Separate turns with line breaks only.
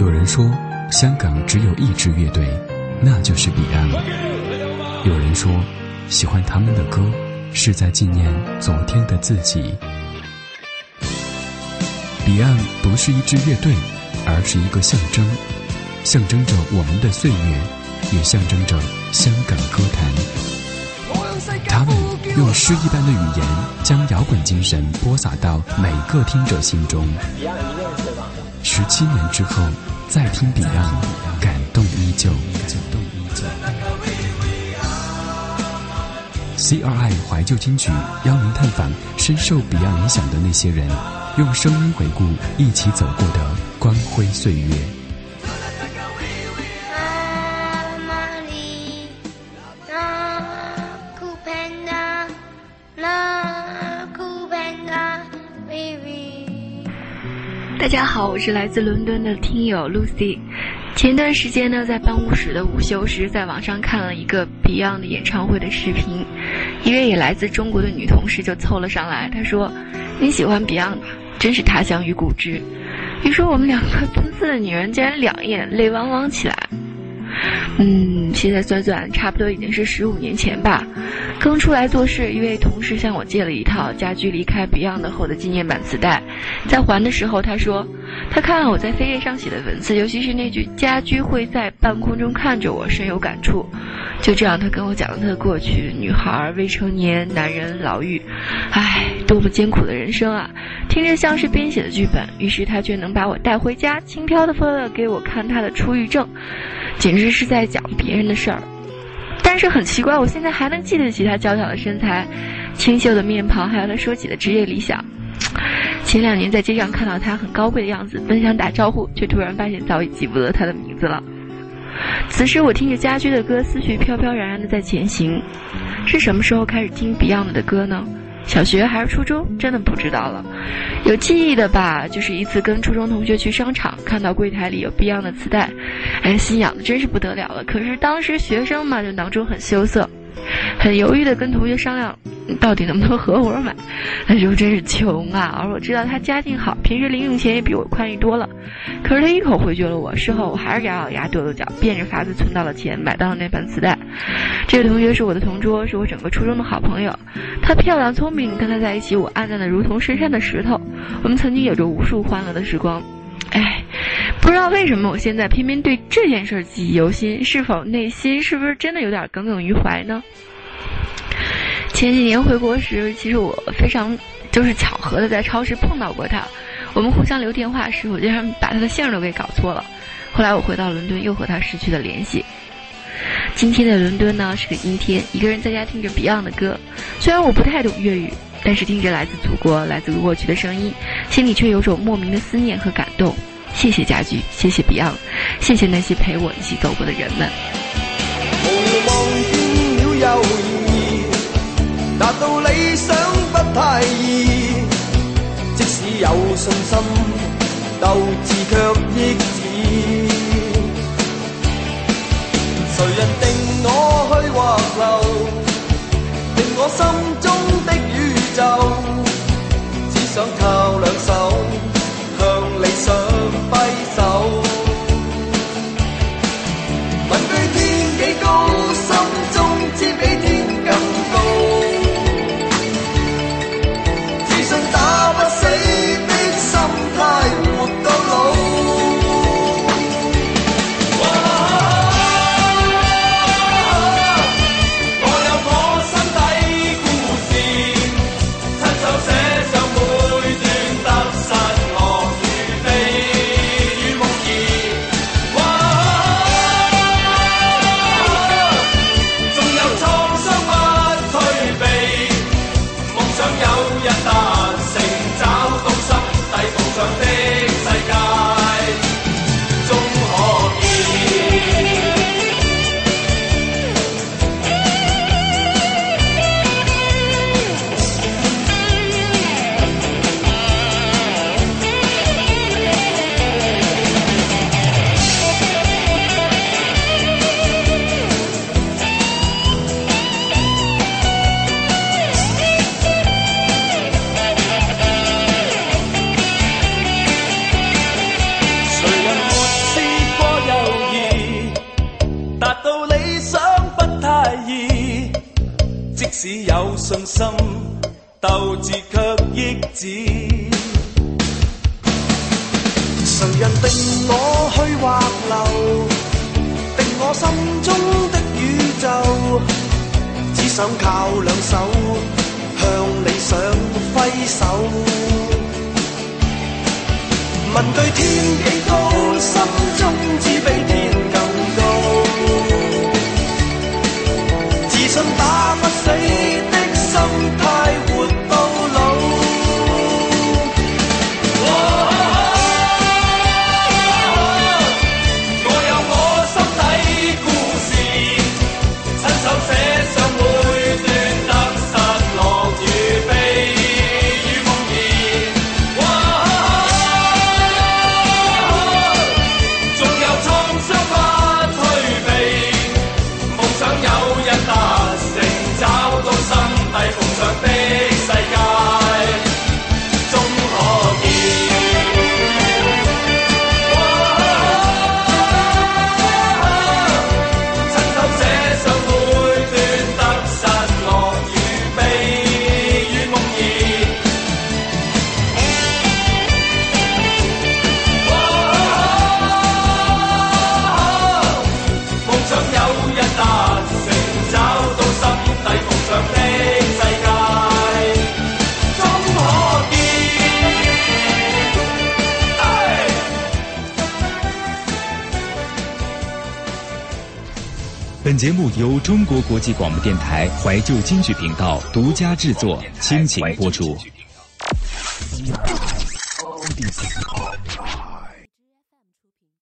有人说，香港只有一支乐队，那就是 Beyond。有人说，喜欢他们的歌，是在纪念昨天的自己。Beyond 不是一支乐队，而是一个象征，象征着我们的岁月，也象征着香港歌坛。他们用诗一般的语言，将摇滚精神播撒到每个听者心中。十七年之后，再听 Beyond，感动依旧。CRI 怀旧金曲邀您探访深受彼岸影响的那些人，用声音回顾一起走过的光辉岁月。
大家好，我是来自伦敦的听友 Lucy。前段时间呢，在办公室的午休时，在网上看了一个 Beyond 的演唱会的视频，一位也来自中国的女同事就凑了上来，她说：“你喜欢 Beyond 吧？真是他乡遇故知。”于是我们两个奔四的女人竟然两眼泪汪汪起来。嗯，现在算算，差不多已经是十五年前吧。刚出来做事，一位同事向我借了一套家居离开 Beyond 后的纪念版磁带，在还的时候，他说，他看了我在扉页上写的文字，尤其是那句“家居会在半空中看着我”，深有感触。就这样，他跟我讲了他的过去：女孩、未成年、男人、牢狱，唉，多么艰苦的人生啊！听着像是编写的剧本，于是他却能把我带回家，轻飘的风的给我看他的出狱证，简直是在讲别人的事儿。但是很奇怪，我现在还能记得起他娇小的身材、清秀的面庞，还有他说起的职业理想。前两年在街上看到他很高贵的样子，本想打招呼，却突然发现早已记不得他的名字了。此时我听着家驹的歌，思绪飘飘然然的在前行。是什么时候开始听 Beyond 的歌呢？小学还是初中？真的不知道了。有记忆的吧，就是一次跟初中同学去商场，看到柜台里有 Beyond 的磁带，哎，心痒的真是不得了了。可是当时学生嘛，就囊中很羞涩。很犹豫的跟同学商量，到底能不能合伙买？那时候真是穷啊！而我知道他家境好，平时零用钱也比我宽裕多了。可是他一口回绝了我。事后我还是咬咬牙跺跺脚，变着法子存到了钱，买到了那盘磁带。这位同学是我的同桌，是我整个初中的好朋友。她漂亮聪明，跟她在一起，我黯淡的如同深山的石头。我们曾经有着无数欢乐的时光。不知道为什么我现在偏偏对这件事记忆犹新，是否内心是不是真的有点耿耿于怀呢？前几年回国时，其实我非常就是巧合的在超市碰到过他，我们互相留电话时，我竟然把他的姓都给搞错了。后来我回到伦敦，又和他失去了联系。今天的伦敦呢是个阴天，一个人在家听着 Beyond 的歌，虽然我不太懂粤语。但是听着来自祖国、来自过去的声音，心里却有种莫名的思念和感动。谢谢家具，谢谢 Beyond，谢谢那些陪我一起走过的人们。达到理想不太易，即使有信心，斗志却抑止。谁人定
使有信心，斗志却抑止。谁人定我去或留？定我心中的宇宙？只想靠两手向理想挥手。问句天几高，心中只比天
本节目由中国国际广播电台怀旧京剧频道独家制作，倾情播出。